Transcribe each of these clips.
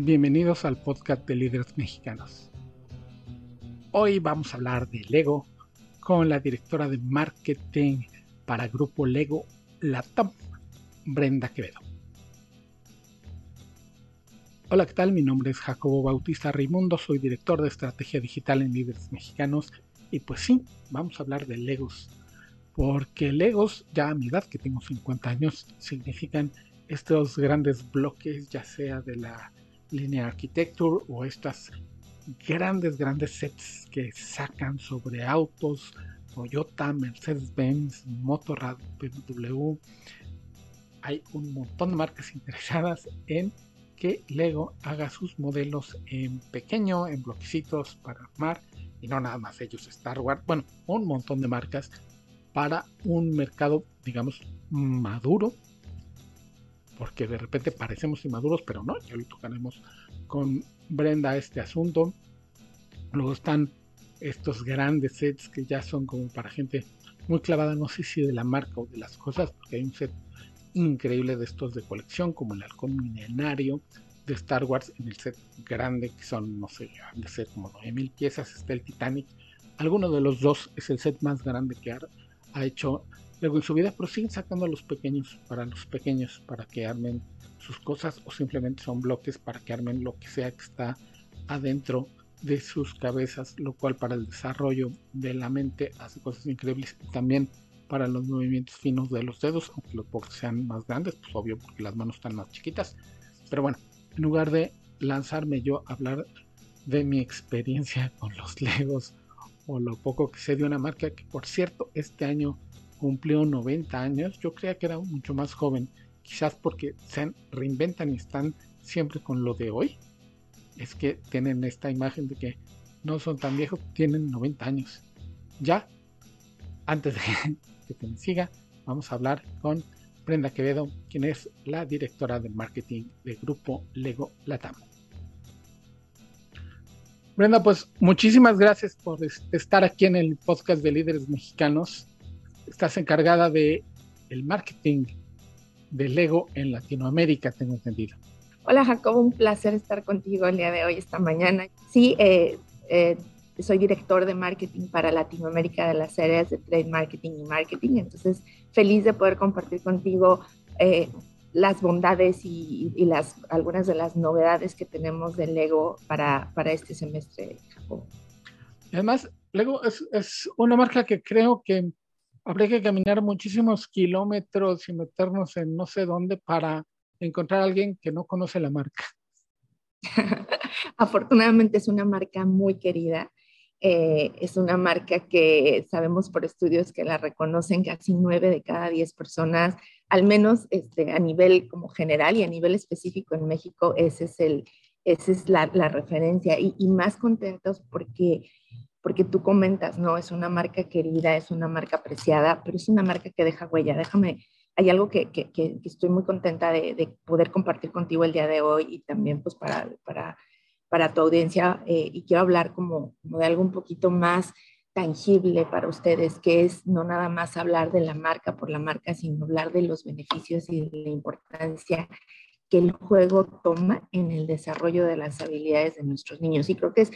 Bienvenidos al podcast de líderes mexicanos. Hoy vamos a hablar de Lego con la directora de marketing para Grupo Lego Latam, Brenda Quevedo. Hola, ¿qué tal? Mi nombre es Jacobo Bautista Raimundo, soy director de estrategia digital en líderes mexicanos y pues sí, vamos a hablar de Legos, porque Legos, ya a mi edad, que tengo 50 años, significan estos grandes bloques, ya sea de la línea architecture o estas grandes, grandes sets que sacan sobre autos, Toyota, Mercedes-Benz, Motorrad, BMW. Hay un montón de marcas interesadas en que Lego haga sus modelos en pequeño, en bloquecitos para armar, y no nada más ellos, Star Wars, bueno, un montón de marcas para un mercado, digamos, maduro porque de repente parecemos inmaduros, pero no, ya lo tocaremos con Brenda este asunto. Luego están estos grandes sets que ya son como para gente muy clavada, no sé si de la marca o de las cosas, porque hay un set increíble de estos de colección, como el halcón milenario de Star Wars en el set grande, que son, no sé, de ser como 9000 piezas, está el Titanic. Alguno de los dos es el set más grande que ha hecho luego en su vida, pero siguen sacando a los pequeños para los pequeños para que armen sus cosas o simplemente son bloques para que armen lo que sea que está adentro de sus cabezas, lo cual para el desarrollo de la mente hace cosas increíbles y también para los movimientos finos de los dedos, aunque los bloques sean más grandes, pues obvio porque las manos están más chiquitas. Pero bueno, en lugar de lanzarme yo a hablar de mi experiencia con los Legos o lo poco que sé de una marca que por cierto este año cumplió 90 años, yo creía que era mucho más joven, quizás porque se reinventan y están siempre con lo de hoy. Es que tienen esta imagen de que no son tan viejos, tienen 90 años. Ya, antes de que me siga, vamos a hablar con Brenda Quevedo, quien es la directora de marketing del grupo Lego Latam. Brenda, pues muchísimas gracias por estar aquí en el podcast de líderes mexicanos estás encargada de el marketing de Lego en Latinoamérica, tengo entendido. Hola Jacobo, un placer estar contigo el día de hoy, esta mañana. Sí, eh, eh, soy director de marketing para Latinoamérica de las áreas de trade marketing y marketing, entonces feliz de poder compartir contigo eh, las bondades y, las, algunas de las novedades que tenemos de Lego para, para este semestre, Jacobo. Además, Lego es, es una marca que creo que habría que caminar muchísimos kilómetros y meternos en no sé dónde para encontrar a alguien que no conoce la marca. Afortunadamente es una marca muy querida. Eh, es una marca que sabemos por estudios que la reconocen casi nueve de cada diez personas, al menos este, a nivel como general y a nivel específico en México, ese es el, esa es la, la referencia y, y, más contentos porque porque tú comentas, no, es una marca querida, es una marca apreciada, pero es una marca que deja huella. Déjame, hay algo que, que, estoy muy contenta de, de, poder compartir contigo el día de hoy y también pues para, para, para tu audiencia eh, y quiero hablar como, como de algo un poquito más tangible para ustedes, que es no nada más hablar de la marca por la marca, sino hablar de los beneficios y de la importancia que el juego toma en el desarrollo de las habilidades de nuestros niños. Y creo que es,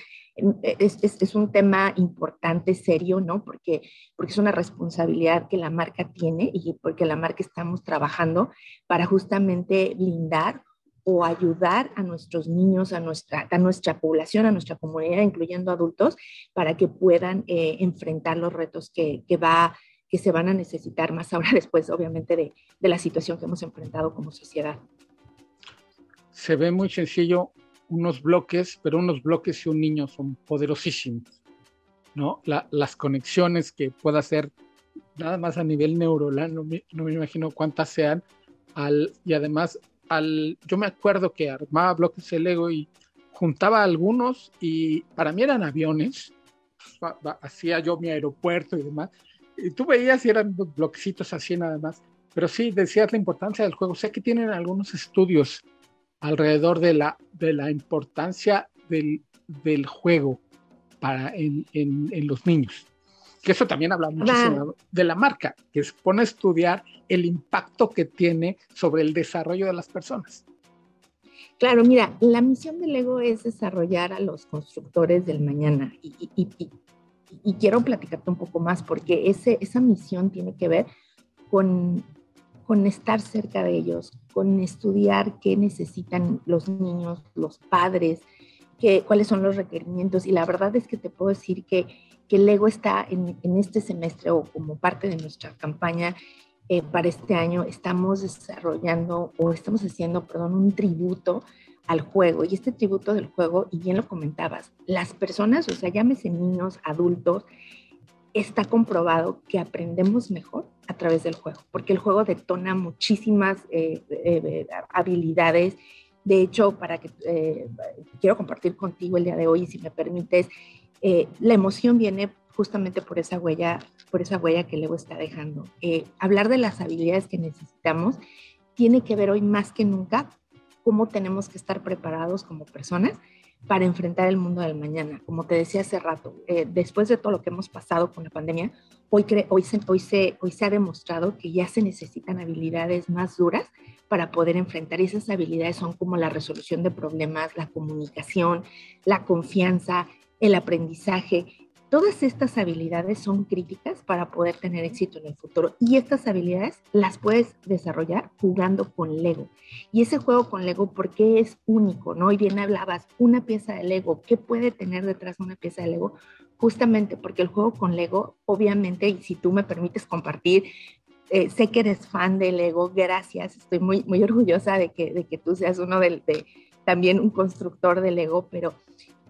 es, es, un tema importante, serio, ¿no? Porque, porque es una responsabilidad que la marca tiene y porque la marca estamos trabajando para justamente blindar o ayudar a nuestros niños, a nuestra, a nuestra población, a nuestra comunidad, incluyendo adultos, para que puedan eh, enfrentar los retos que, que va que se van a necesitar más ahora después, obviamente, de, de la situación que hemos enfrentado como sociedad se ve muy sencillo unos bloques, pero unos bloques y un niño son poderosísimos, ¿no? las conexiones que pueda hacer nada más a nivel neuronal, no me, imagino cuántas sean, al, y además, al, yo me acuerdo que armaba bloques de Lego y juntaba algunos y para mí eran aviones, hacía yo mi aeropuerto y demás, y tú veías y eran bloquecitos así nada más, pero sí decías la importancia del juego, sé que tienen algunos estudios alrededor de la, de la importancia del, del juego para en, en, los niños. Que eso también habla muchísimo de la marca, que se pone a estudiar el impacto que tiene sobre el desarrollo de las personas. Claro, mira, la misión del Lego es desarrollar a los constructores del mañana y, y quiero platicarte un poco más porque ese, esa misión tiene que ver con, con estar cerca de ellos, con estudiar qué necesitan los niños, los padres, qué, cuáles son los requerimientos. Y la verdad es que te puedo decir que, que Lego está en, en este semestre o como parte de nuestra campaña eh, para este año, estamos desarrollando o estamos haciendo, perdón, un tributo al juego. Y este tributo del juego, y bien lo comentabas, las personas, o sea, llámese niños, adultos, está comprobado que aprendemos mejor a través del juego, porque el juego detona muchísimas eh, eh, habilidades. De hecho, para que eh, quiero compartir contigo el día de hoy, si me permites, la emoción viene justamente por esa huella, por esa huella que Lego está dejando. hablar de las habilidades que necesitamos tiene que ver hoy más que nunca cómo tenemos que estar preparados como personas para enfrentar el mundo del mañana. Como te decía hace rato, eh, después de todo lo que hemos pasado con la pandemia, hoy, hoy, se, hoy, se, hoy se ha demostrado que ya se necesitan habilidades más duras para poder enfrentar. Y esas habilidades son como la resolución de problemas, la comunicación, la confianza, el aprendizaje. Todas estas habilidades son críticas para poder tener éxito en el futuro y estas habilidades las puedes desarrollar jugando con Lego. Y ese juego con Lego, ¿por qué es único? ¿no? Y bien hablabas, una pieza de Lego, ¿qué puede tener detrás una pieza de Lego? Justamente porque el juego con Lego, obviamente, y si tú me permites compartir, eh, sé que eres fan de Lego, gracias, estoy muy, muy orgullosa de que, de que tú seas uno de, de también un constructor de Lego, pero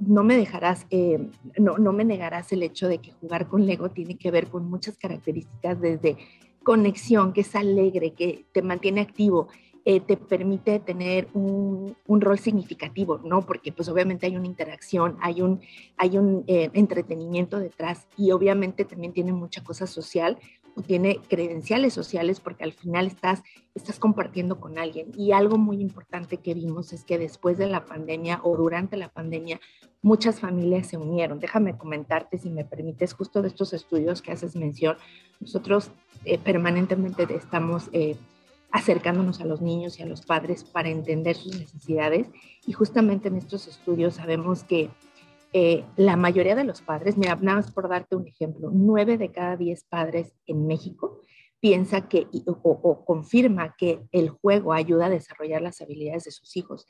no me dejarás, eh, no, no me negarás el hecho de que jugar con Lego tiene que ver con muchas características desde conexión, que es alegre, que te mantiene activo, eh, te permite tener un, un, rol significativo, ¿no? Porque pues obviamente hay una interacción, hay un, hay un eh, entretenimiento detrás y obviamente también tiene mucha cosa social o tiene credenciales sociales porque al final estás, estás compartiendo con alguien. Y algo muy importante que vimos es que después de la pandemia o durante la pandemia, muchas familias se unieron. Déjame comentarte, si me permites, justo de estos estudios que haces mención, nosotros eh, permanentemente estamos acercándonos a los niños y a los padres para entender sus necesidades. Y justamente en estos estudios sabemos que eh, la mayoría de los padres, mira, nada más por darte un ejemplo, nueve de cada diez padres en México piensa que o, confirma que el juego ayuda a desarrollar las habilidades de sus hijos.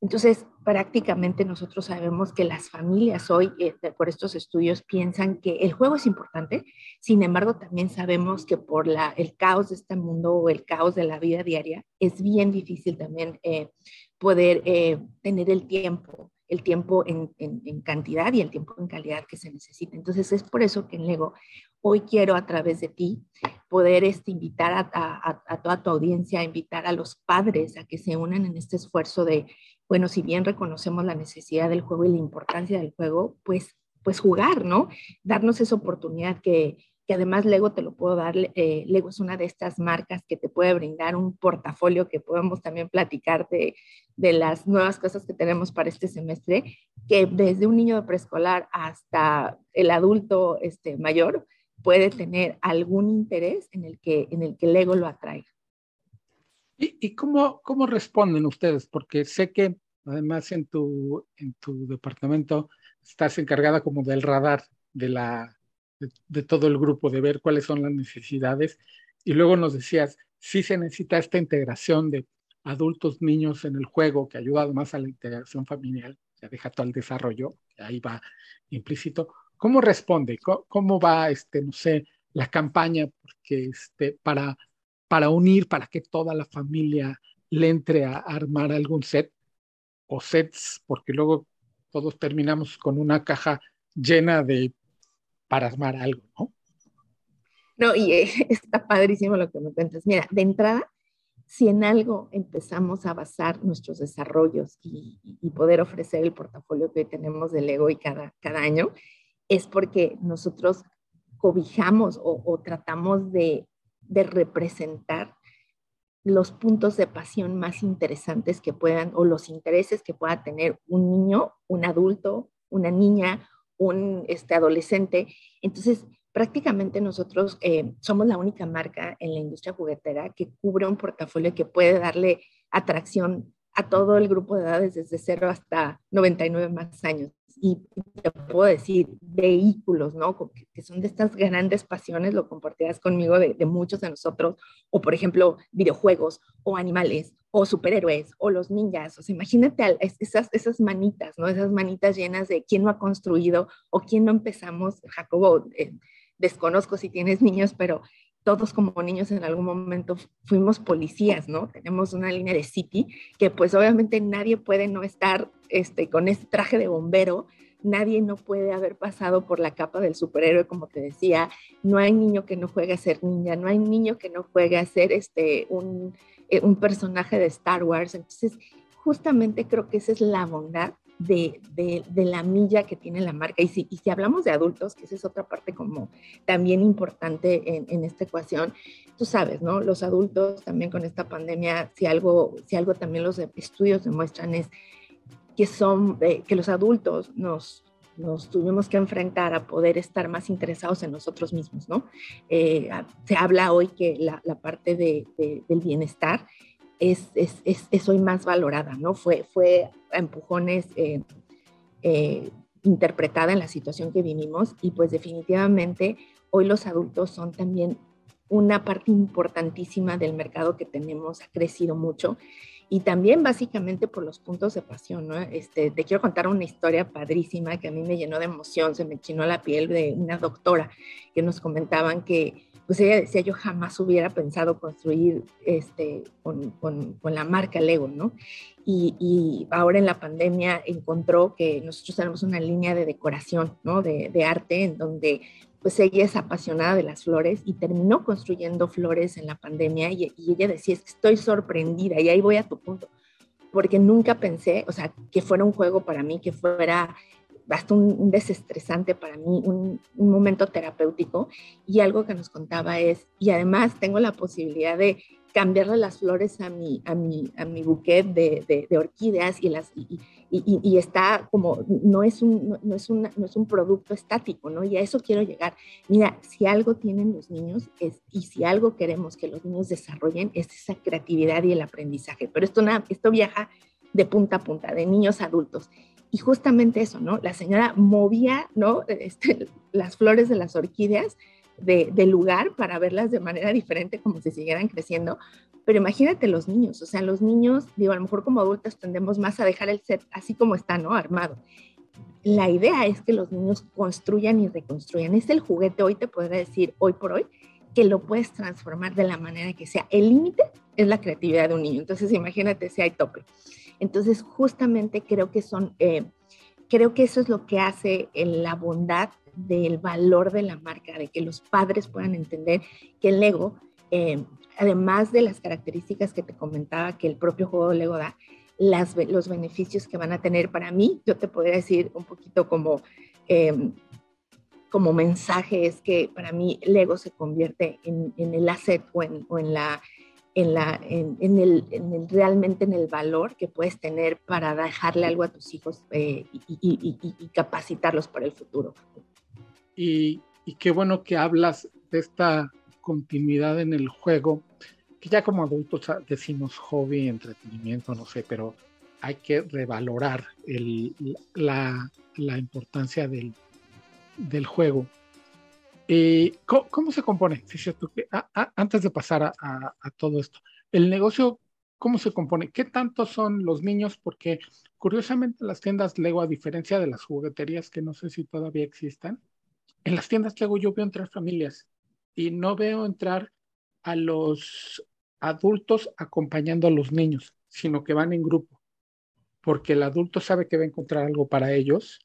Entonces, prácticamente nosotros sabemos que las familias hoy, eh, por estos estudios, piensan que el juego es importante, sin embargo, también sabemos que por el caos de este mundo o el caos de la vida diaria, es bien difícil también eh, poder tener el tiempo, el tiempo en, cantidad y el tiempo en calidad que se necesita. Entonces, es por eso que en Lego hoy quiero a través de ti poder este, invitar a toda tu audiencia, invitar a los padres a que se unan en este esfuerzo de bueno, si bien reconocemos la necesidad del juego y la importancia del juego, pues, pues jugar, ¿no? Darnos esa oportunidad que, que además Lego te lo puedo dar. Eh, Lego es una de estas marcas que te puede brindar un portafolio que podemos también platicar de, de las nuevas cosas que tenemos para este semestre, que desde un niño de preescolar hasta el adulto este, mayor puede tener algún interés en el que, en el que Lego lo atraiga. ¿Y, cómo, cómo responden ustedes? Porque sé que además en tu, en tu departamento estás encargada como del radar de, la, de, todo el grupo, de ver cuáles son las necesidades. Y luego nos decías, sí se necesita esta integración de adultos, niños en el juego, que ayuda además a la integración familiar, ya deja todo el desarrollo, ahí va implícito. ¿Cómo responde? ¿Cómo, va, este, no sé, la campaña porque, este, para para unir, para que toda la familia le entre a armar algún set o sets, porque luego todos terminamos con una caja llena de para armar algo, ¿no? No, y eh, está padrísimo lo que me cuentas. Mira, de entrada, si en algo empezamos a basar nuestros desarrollos y, poder ofrecer el portafolio que tenemos de Lego y cada, cada año, es porque nosotros cobijamos o tratamos de representar los puntos de pasión más interesantes que puedan o los intereses que pueda tener un niño, un adulto, una niña, un este, adolescente. Entonces, prácticamente nosotros eh, somos la única marca en la industria juguetera que cubre un portafolio que puede darle atracción a todo el grupo de edades desde 0 hasta 99 más años. Y te puedo decir, vehículos, ¿no? Que, son de estas grandes pasiones, lo compartirás conmigo de, muchos de nosotros, o por ejemplo, videojuegos, o animales, o superhéroes, o los ninjas. O sea, imagínate esas, esas manitas, ¿no? Esas manitas llenas de quién no ha construido o quién no empezamos. Jacobo, eh, desconozco si tienes niños, pero todos como niños en algún momento fuimos policías, ¿no? Tenemos una línea de City que pues obviamente nadie puede no estar este, con este traje de bombero, nadie no puede haber pasado por la capa del superhéroe, como te decía, no hay niño que no juegue a ser niña, no hay niño que no juegue a ser este, un, eh, un personaje de Star Wars, entonces justamente creo que esa es la bondad de, la milla que tiene la marca. Y si, y si hablamos de adultos, que esa es otra parte como también importante en, esta ecuación, tú sabes, ¿no? Los adultos también con esta pandemia, si algo, si algo también los estudios demuestran es que son, eh, que los adultos nos, nos tuvimos que enfrentar a poder estar más interesados en nosotros mismos, ¿no? Eh, se habla hoy que la, la parte de, del bienestar es, es, es, hoy más valorada, ¿no? Fue, fue a empujones eh, eh, interpretada en la situación que vivimos y pues definitivamente hoy los adultos son también una parte importantísima del mercado que tenemos, ha crecido mucho y también básicamente por los puntos de pasión, ¿no? Este, te quiero contar una historia padrísima que a mí me llenó de emoción, se me chinó la piel de una doctora que nos comentaban que pues ella decía, yo jamás hubiera pensado construir este, con, con, con la marca Lego, ¿no? Y, y, ahora en la pandemia encontró que nosotros tenemos una línea de decoración, ¿no? De, de arte en donde pues ella es apasionada de las flores y terminó construyendo flores en la pandemia y, y ella decía, es que estoy sorprendida y ahí voy a tu punto, porque nunca pensé, o sea, que fuera un juego para mí, que fuera hasta un, desestresante para mí, un, momento terapéutico. Y algo que nos contaba es, y además tengo la posibilidad de cambiarle las flores a mi, a mi, a mi bouquet de, de, orquídeas y, las, y, y, y, está como, no es, un, no, es no es un producto estático, ¿no? Y a eso quiero llegar. Mira, si algo tienen los niños es, y si algo queremos que los niños desarrollen es esa creatividad y el aprendizaje. Pero esto, esto viaja de punta a punta, de niños a adultos. Y justamente eso, ¿no? La señora movía, ¿no? Este, las flores de las orquídeas de, del lugar para verlas de manera diferente, como si siguieran creciendo. Pero imagínate los niños, o sea, los niños, digo, a lo mejor como adultos tendemos más a dejar el set así como está, ¿no? Armado. La idea es que los niños construyan y reconstruyan. Es el juguete, hoy te podría decir, hoy por hoy, que lo puedes transformar de la manera que sea. El límite es la creatividad de un niño. Entonces, imagínate si hay tope. Entonces, justamente creo que son, eh, creo que eso es lo que hace la bondad del valor de la marca, de que los padres puedan entender que el Lego, eh, además de las características que te comentaba que el propio juego Lego da, los beneficios que van a tener para mí, yo te podría decir un poquito como, eh, como mensaje, es que para mí Lego se convierte en, el asset o en la en, la, en, el, en, realmente en el valor que puedes tener para dejarle algo a tus hijos eh, y, capacitarlos para el futuro. Y, qué bueno que hablas de esta continuidad en el juego, que ya como adultos decimos hobby, entretenimiento, no sé, pero hay que revalorar el, la, la, importancia del, del juego eh, ¿cómo, se compone? antes de pasar a, todo esto, el negocio, ¿cómo se compone? ¿Qué tanto son los niños? Porque curiosamente las tiendas Lego, a diferencia de las jugueterías que no sé si todavía existan, en las tiendas Lego yo veo entrar familias y no veo entrar a los adultos acompañando a los niños, sino que van en grupo, porque el adulto sabe que va a encontrar algo para ellos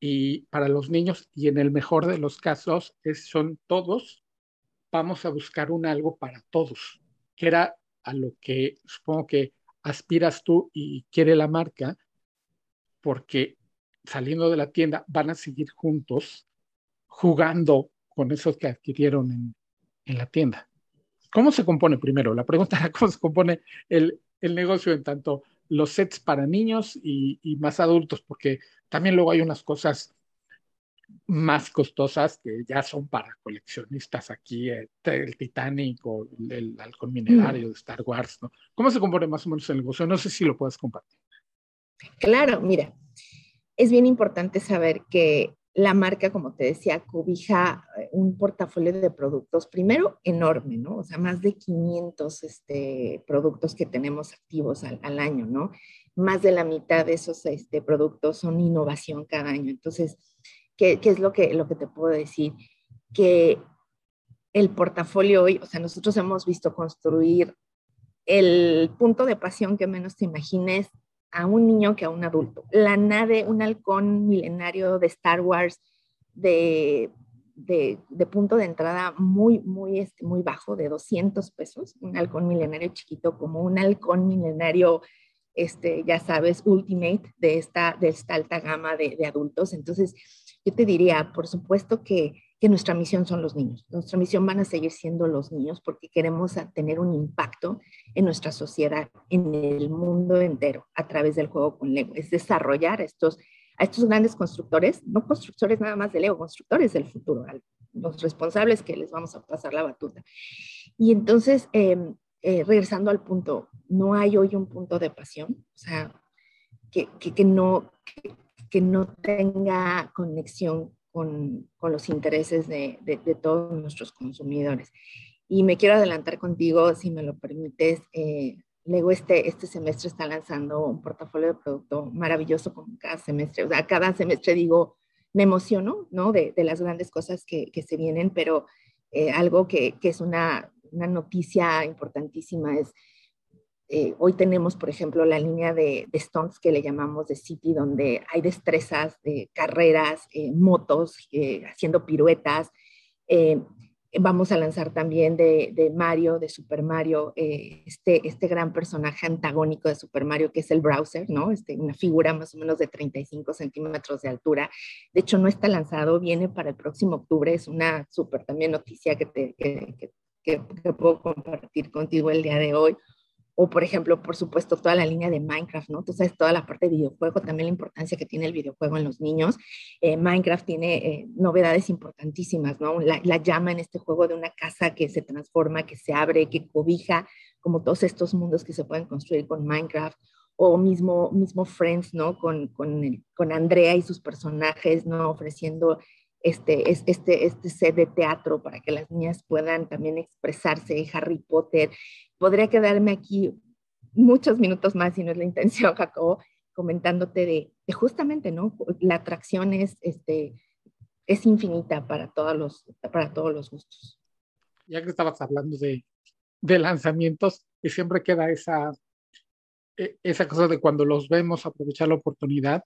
y para los niños y en el mejor de los casos es, son todos, vamos a buscar un algo para todos, que era a lo que supongo que aspiras tú y quiere la marca, porque saliendo de la tienda van a seguir juntos jugando con esos que adquirieron en, en la tienda. ¿Cómo se compone primero? La pregunta era cómo se compone el, el negocio en tanto los sets para niños y, más adultos, porque también luego hay unas cosas más costosas que ya son para coleccionistas aquí, el, Titanic o el, halcón minerario de Star Wars, ¿no? ¿Cómo se compone más o menos el negocio? No sé si lo puedes compartir. Claro, mira, es bien importante saber que la marca, como te decía, cobija eh, un portafolio de productos, primero enorme, ¿no? O sea, más de 500 este, productos que tenemos activos al, año, ¿no? Más de la mitad de esos este, productos son innovación cada año. Entonces, ¿qué, es lo que, lo que te puedo decir? Que el portafolio hoy, o sea, nosotros hemos visto construir el punto de pasión que menos te imagines a un niño que a un adulto. La nave, un halcón milenario de Star Wars de, de, punto de entrada muy, muy, este, muy bajo, de 200 pesos, un halcón milenario chiquito como un halcón milenario, este, ya sabes, ultimate de esta, de esta alta gama de, de adultos. Entonces, yo te diría, por supuesto que que nuestra misión son los niños. Nuestra misión van a seguir siendo los niños porque queremos tener un impacto en nuestra sociedad, en el mundo entero, a través del juego con Lego. Es desarrollar estos, a estos grandes constructores, no constructores nada más de Lego, constructores del futuro, los responsables que les vamos a pasar la batuta. Y entonces, em, eh, regresando al punto, no hay hoy un punto de pasión, o sea, que, que, no, que no tenga conexión con, los intereses de, todos nuestros consumidores. Y me quiero adelantar contigo, si me lo permites. Eh, Lego este, este semestre está lanzando un portafolio de producto maravilloso como cada semestre. O sea, cada semestre digo, me emociono, ¿no? De, las grandes cosas que, se vienen, pero eh, algo que, es una, una noticia importantísima es eh, hoy tenemos, por ejemplo, la línea de, de, stunts que le llamamos de City, donde hay destrezas, de carreras, eh, motos, eh, haciendo piruetas. vamos a lanzar también de, Mario, de Super Mario, este, este gran personaje antagónico de Super Mario, que es el Browser, ¿no? Este, una figura más o menos de 35 centímetros de altura. De hecho, no está lanzado, viene para el próximo octubre. Es una súper también noticia que, te, que, que puedo compartir contigo el día de hoy o por ejemplo, por supuesto, toda la línea de Minecraft, ¿no? Tú sabes, toda la parte de videojuego, también la importancia que tiene el videojuego en los niños. Eh, Minecraft tiene eh, novedades importantísimas, ¿no? La, llama en este juego de una casa que se transforma, que se abre, que cobija, como todos estos mundos que se pueden construir con Minecraft, o mismo, mismo Friends, ¿no? Con, con, con Andrea y sus personajes, ¿no? Ofreciendo este, este, este set de teatro para que las niñas puedan también expresarse, Harry Potter, podría quedarme aquí muchos minutos más si no es la intención, Jacobo, comentándote de, justamente, ¿no? La atracción es, este, es infinita para todos, los, para todos los gustos. Ya que estabas hablando de, de lanzamientos, y siempre queda esa, e, esa cosa de cuando los vemos aprovechar la oportunidad,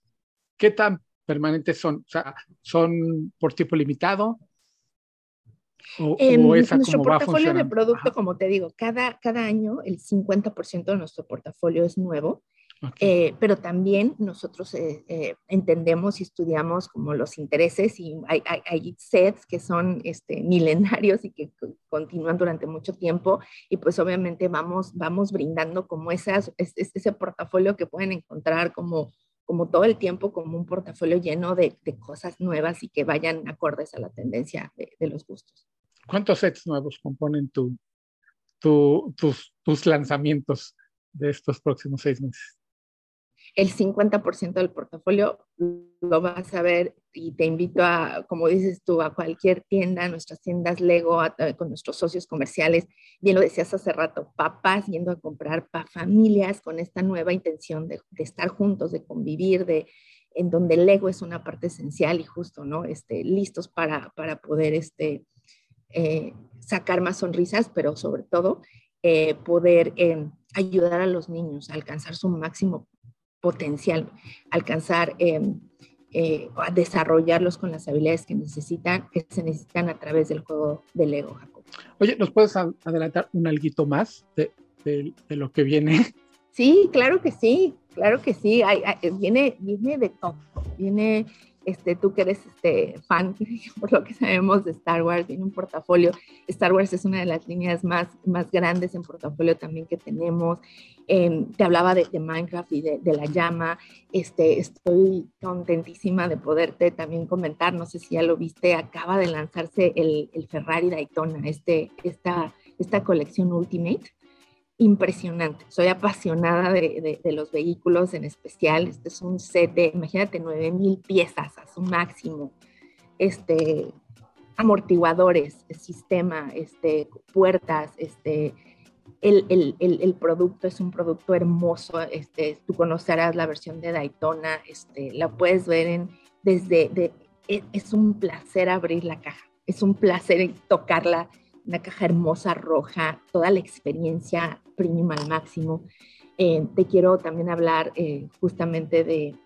¿qué tan permanentes son? O sea, ¿son por tipo limitado? en nuestro portafolio de producto, como te digo, cada, cada año el 50% de nuestro portafolio es nuevo, eh, pero también nosotros eh, eh, entendemos y estudiamos como los intereses y hay, hay, sets que son este, milenarios y que continúan durante mucho tiempo y pues obviamente vamos, vamos brindando como esas, ese portafolio que pueden encontrar como como todo el tiempo como un portafolio lleno de, de cosas nuevas y que vayan acordes a la tendencia de, los gustos. ¿Cuántos sets nuevos componen tu, tu, tus, tus lanzamientos de estos próximos seis meses? El 50% del portafolio lo vas a ver y te invito a, como dices tú, a cualquier tienda, a nuestras tiendas Lego, con nuestros socios comerciales. Bien lo decías hace rato, papás yendo a comprar para familias con esta nueva intención de, estar juntos, de convivir, de en donde Lego es una parte esencial y justo, ¿no? Este, listos para, para poder este, eh, sacar más sonrisas, pero sobre todo eh, poder eh, ayudar a los niños a alcanzar su máximo potencial, alcanzar a desarrollarlos con las habilidades que necesitan, que se necesitan a través del juego del Lego, Jacob. Oye, ¿nos puedes adelantar un alguito más de, de, lo que viene? Sí, claro que sí, claro que sí. viene, viene de todo. Viene este, tú que eres este, fan, por lo que sabemos de Star Wars, tiene un portafolio. Star Wars es una de las líneas más, grandes en portafolio también que tenemos. Em, te hablaba de, Minecraft y de, la llama. Este, estoy contentísima de poderte también comentar, no sé si ya lo viste, acaba de lanzarse el, Ferrari Daytona, este, esta colección Ultimate impresionante. Soy apasionada de, los vehículos en especial. Este es un set de, imagínate, 9000 piezas a su máximo. Este, amortiguadores, sistema, este, puertas, este, el, producto es un producto hermoso. Este, tú conocerás la versión de Daytona, este, la puedes ver en, desde, e, es un placer abrir la caja, es un placer tocarla una caja hermosa roja, toda la experiencia premium al máximo. Eh, te quiero también hablar eh, justamente de,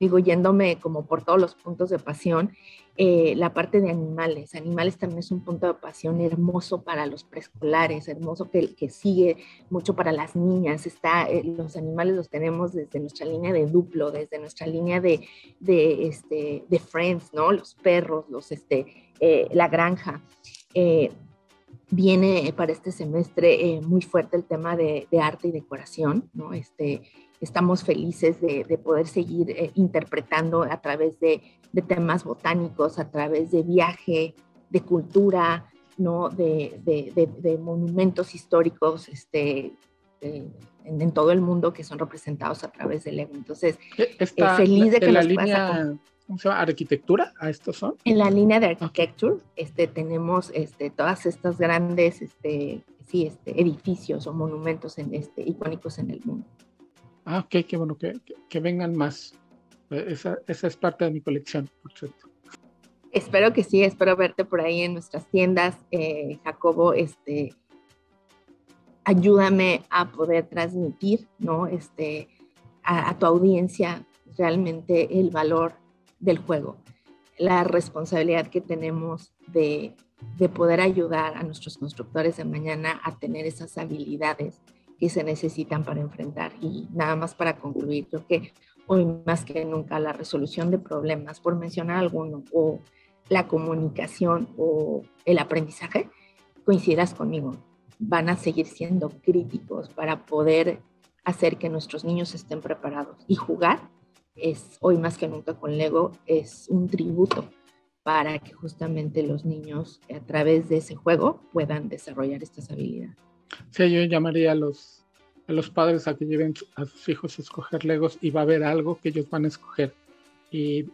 digo, yéndome como por todos los puntos de pasión, eh, la parte de animales. Animales también es un punto de pasión hermoso para los preescolares, hermoso que, que sigue mucho para las niñas. Está, los animales los tenemos desde nuestra línea de duplo, desde nuestra línea de, de, este, de Friends, ¿no? Los perros, los, este, la granja viene para este semestre eh, muy fuerte el tema de, arte y decoración, ¿no? Este, estamos felices de, poder seguir eh, interpretando a través de, temas botánicos, a través de viaje, de cultura, ¿no? De, monumentos históricos este, en, todo el mundo que son representados a través del Lego. Entonces, feliz de que la línea... ¿cómo se llama? ¿Arquitectura? ¿A estos son? En la línea de architecture este, tenemos este, todas estas grandes este, sí, este, edificios o monumentos en, este, icónicos en el mundo. Ah, ok, qué bueno, que, que, vengan más. Esa, esa, es parte de mi colección, por cierto. Espero que sí, espero verte por ahí en nuestras tiendas, eh, Jacobo. Este, ayúdame a poder transmitir, ¿no? Este, a, a tu audiencia realmente el valor del juego, la responsabilidad que tenemos de, poder ayudar a nuestros constructores de mañana a tener esas habilidades que se necesitan para enfrentar. Y nada más para concluir, creo que hoy más que nunca la resolución de problemas, por mencionar alguno, o la comunicación o el aprendizaje, coincidas conmigo, van a seguir siendo críticos para poder hacer que nuestros niños estén preparados y jugar es hoy más que nunca con Lego, es un tributo para que justamente los niños a través de ese juego puedan desarrollar estas habilidades. Sí, yo llamaría a los, a los padres a que lleven a sus hijos a escoger Legos y va a haber algo que ellos van a escoger. Y,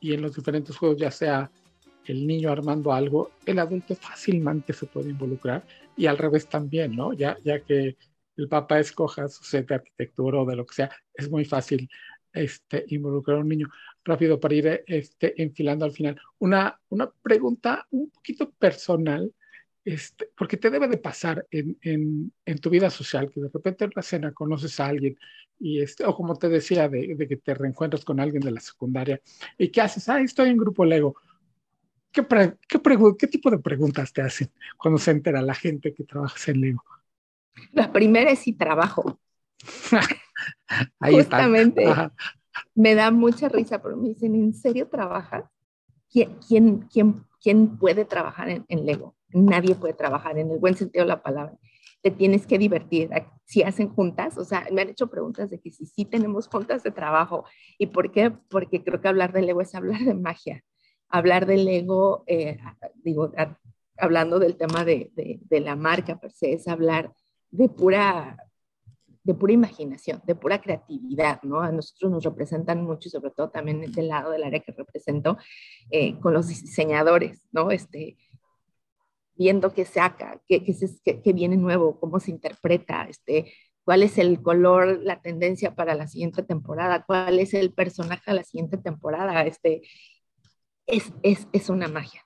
y en los diferentes juegos, ya sea el niño armando algo, el adulto fácilmente se puede involucrar y al revés también, ¿no? Ya, ya que el papá escoja su set de arquitectura o de lo que sea, es muy fácil este, involucrar a un niño. Rápido para ir este, enfilando al final. Una, una pregunta un poquito personal, este, porque te debe de pasar en, en, en, tu vida social, que de repente en la cena conoces a alguien, y este, o como te decía, de, de que te reencuentras con alguien de la secundaria, y ¿qué haces? Ah, estoy en grupo Lego. ¿Qué, qué, ¿Qué tipo de preguntas te hacen cuando se entera la gente que trabajas en Lego? La primera es si trabajo. Justamente. Me da mucha risa, pero me dicen, ¿en serio trabajas? ¿Quién, quién, quién, puede trabajar en, Lego? Nadie puede trabajar en el buen sentido de la palabra. Te tienes que divertir. Si hacen juntas, o sea, me han hecho preguntas de que si sí tenemos juntas de trabajo. ¿Y por qué? Porque creo que hablar de Lego es hablar de magia. Hablar de Lego, eh, digo, hablando del tema de, de, de la marca per se, es hablar de pura de pura imaginación, de pura creatividad, ¿no? A nosotros nos representan mucho y sobre todo también del lado del área que represento eh, con los diseñadores, ¿no? Este, viendo qué saca, qué, qué, qué, viene nuevo, cómo se interpreta, este, cuál es el color, la tendencia para la siguiente temporada, cuál es el personaje de la siguiente temporada, este, es, es, es una magia.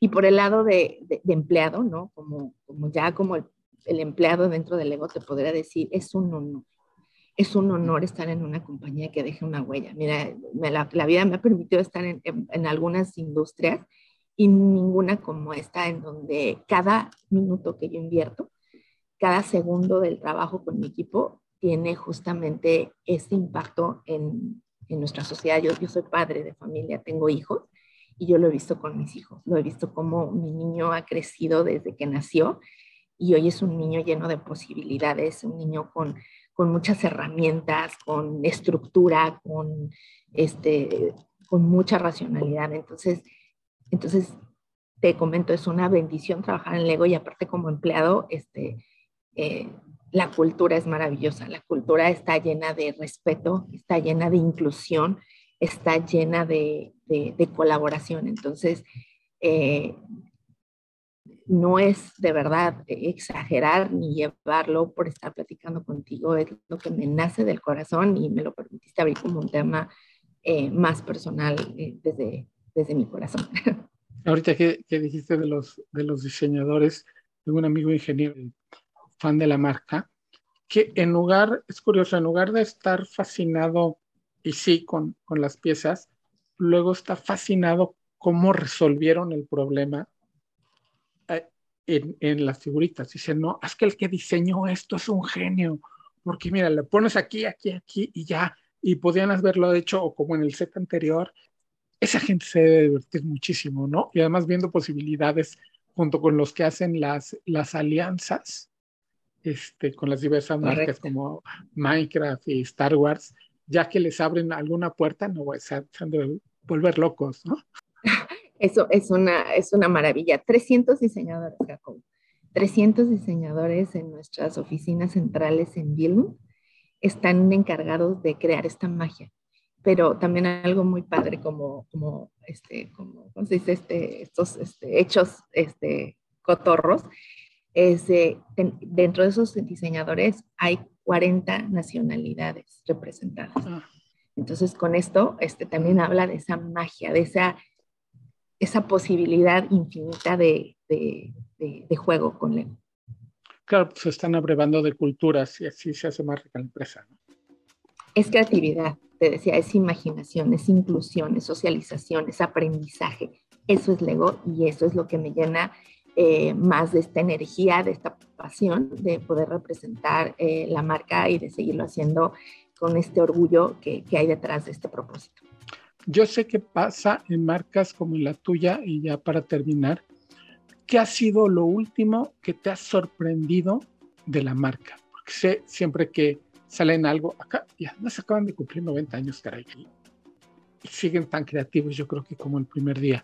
Y por el lado de, de, de empleado, ¿no? Como, como ya como el el empleado dentro del ego te podrá decir, es un honor. Es un honor estar en una compañía que deje una huella. Mira, la, vida me ha permitido estar en, en, algunas industrias y ninguna como esta, en donde cada minuto que yo invierto, cada segundo del trabajo con mi equipo, tiene justamente ese impacto en, en nuestra sociedad. Yo, yo soy padre de familia, tengo hijos y yo lo he visto con mis hijos. Lo he visto como mi niño ha crecido desde que nació y hoy es un niño lleno de posibilidades, un niño con, con muchas herramientas, con estructura, con, este, con mucha racionalidad. Entonces, entonces, te comento, es una bendición trabajar en Lego y aparte como empleado, este, eh, la cultura es maravillosa, la cultura está llena de respeto, está llena de inclusión, está llena de, colaboración. Entonces, eh, no es de verdad exagerar ni llevarlo por estar platicando contigo, es lo que me nace del corazón y me lo permitiste abrir como un tema eh, más personal desde, desde mi corazón. Ahorita que, dijiste de los, de los diseñadores, tengo un amigo ingeniero, fan de la marca, que en lugar, es curioso, en lugar de estar fascinado, y sí, con, con las piezas, luego está fascinado cómo resolvieron el problema eh, en, en, las figuritas. Dice, no, es que el que diseñó esto es un genio, porque mira, le pones aquí, aquí, aquí y ya, y podían haberlo hecho o como en el set anterior, esa gente se debe divertir muchísimo, ¿no? Y además viendo posibilidades junto con los que hacen las, las alianzas este, con las diversas marcas como Minecraft y Star Wars, ya que les abren alguna puerta, no se han de volver locos, ¿no? Eso es una, es una maravilla. 300 diseñadores, Jacob. 300 diseñadores en nuestras oficinas centrales en Vilnius están encargados de crear esta magia pero también algo muy padre como, como este, como, ¿cómo se dice? Este, estos este, hechos este, cotorros, es dentro de esos diseñadores hay 40 nacionalidades representadas. Ah. Entonces, con esto este, también habla de esa magia, de esa, esa posibilidad infinita de, de, de, juego con Lego. Claro, pues, se están abrevando de culturas y así se hace más rica la empresa. ¿no? Es creatividad, te decía, es imaginación, es inclusión, es socialización, es aprendizaje. Eso es Lego y eso es lo que me llena eh, más de esta energía, de esta pasión de poder representar eh, la marca y de seguirlo haciendo con este orgullo que, que hay detrás de este propósito. Yo sé que pasa en marcas como la tuya y ya para terminar, ¿qué ha sido lo último que te ha sorprendido de la marca? Porque sé siempre que salen algo. Acá ya no se acaban de cumplir 90 años, caray. Y, siguen tan creativos, yo creo que como el primer día.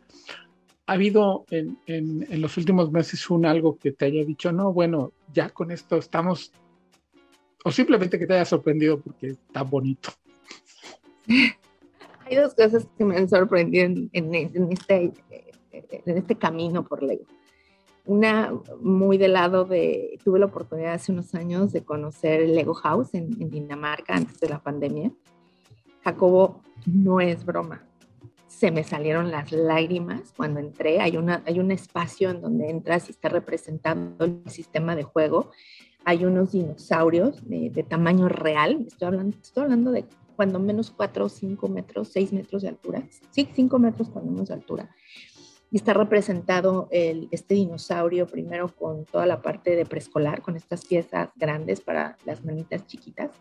¿Ha habido en, en, en, los últimos meses un algo que te haya dicho, no, bueno, ya con esto estamos, o simplemente que te haya sorprendido porque está bonito? Hay dos cosas que me han sorprendido en, en este, en este camino por Lego. Una muy del lado de, tuve la oportunidad hace unos años de conocer el Lego House en, Dinamarca antes de la pandemia. Jacobo, no es broma. Se me salieron las lágrimas cuando entré. Hay, una, hay un espacio en donde entras y está representando el sistema de juego. Hay unos dinosaurios de, tamaño real. Estoy hablando, estoy hablando de cuando menos 4 o 5 metros, 6 metros de altura. Sí, 5 metros cuando menos de altura y está representado el, este dinosaurio primero con toda la parte de preescolar, con estas piezas grandes para las manitas chiquitas.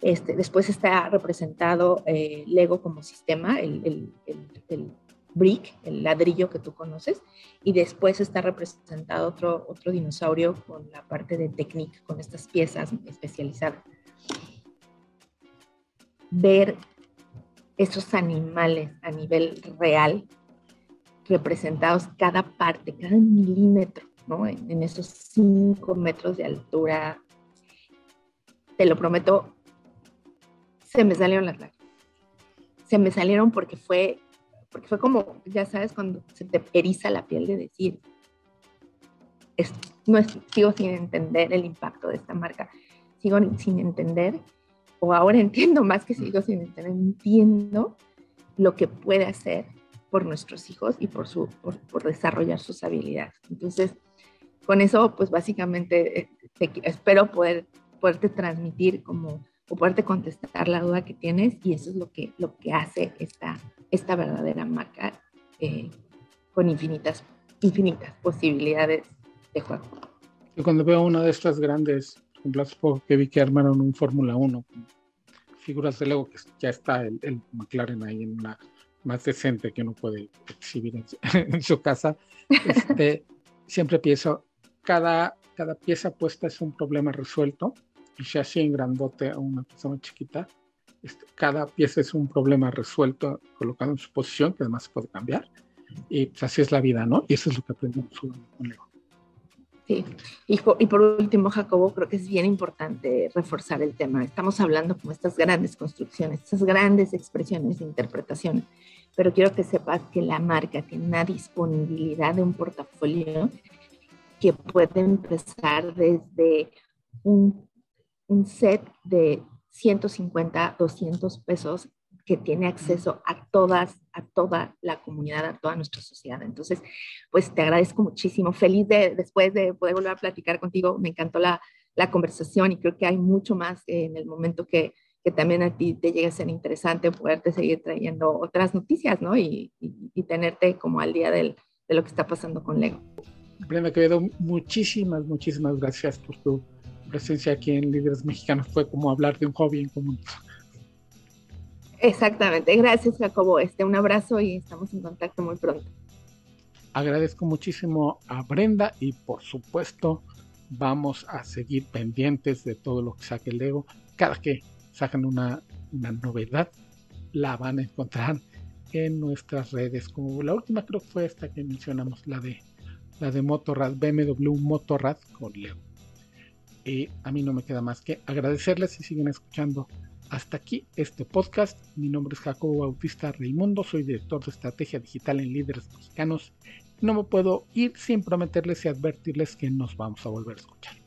Este, después está representado eh, Lego como sistema, el, brick, el ladrillo que tú conoces, y después está representado otro, otro dinosaurio con la parte de Technique, con estas piezas especializadas. Ver esos animales a nivel real representados cada parte, cada milímetro, ¿no? En, esos cinco metros de altura. Te lo prometo, se me salieron las lágrimas. Se me salieron porque fue, porque fue como, ya sabes, cuando se te eriza la piel de decir, no sigo sin entender el impacto de esta marca, sigo sin entender, o ahora entiendo más que sigo sin entender, entiendo lo que puede hacer por nuestros hijos y por, su, por, desarrollar sus habilidades. Entonces, con eso, pues básicamente eh, espero poder, poderte transmitir como, o poderte contestar la duda que tienes y eso es lo que, lo que hace esta, esta verdadera marca eh, con infinitas, infinitas posibilidades de juego. Yo cuando veo una de estas grandes, ejemplo, que vi que armaron un Fórmula 1 figuras de Lego, que ya está el, McLaren ahí en una más decente que uno puede exhibir en, su casa, este, siempre pienso, cada, cada pieza puesta es un problema resuelto, y si así en grandote a una persona chiquita, este, cada pieza es un problema resuelto, colocado en su posición, que además se puede cambiar, y pues, así es la vida, ¿no? Y eso es lo que aprendemos con Lego. Sí, y, por último, Jacobo, creo que es bien importante reforzar el tema. Estamos hablando como estas grandes construcciones, estas grandes expresiones de interpretación, pero quiero que sepas que la marca tiene una disponibilidad de un portafolio que puede empezar desde un, un set de 150, 200 pesos que tiene acceso a todas, a toda la comunidad, a toda nuestra sociedad. Entonces, pues te agradezco muchísimo. Feliz de después de poder volver a platicar contigo. Me encantó la, la conversación y creo que hay mucho más en el momento que, que también a ti te llegue a ser interesante poderte seguir trayendo otras noticias, ¿no? Y, y, tenerte como al día del, de lo que está pasando con Lego. Brenda Quevedo, muchísimas, muchísimas gracias por tu presencia aquí en Líderes Mexicanos. Fue como hablar de un hobby en común. Exactamente. Gracias, Jacobo. Este, un abrazo y estamos en contacto muy pronto. Agradezco muchísimo a Brenda y por supuesto vamos a seguir pendientes de todo lo que saque Lego. Cada que sacan una, una novedad, la van a encontrar en nuestras redes. Como la última creo que fue esta que mencionamos, la de la de Motorrad, BMW Motorrad con Lego. Y a mí no me queda más que agradecerles si siguen escuchando hasta aquí este podcast. Mi nombre es Jacobo Bautista Raimundo, soy director de estrategia digital en Líderes Mexicanos. No me puedo ir sin prometerles y advertirles que nos vamos a volver a escuchar.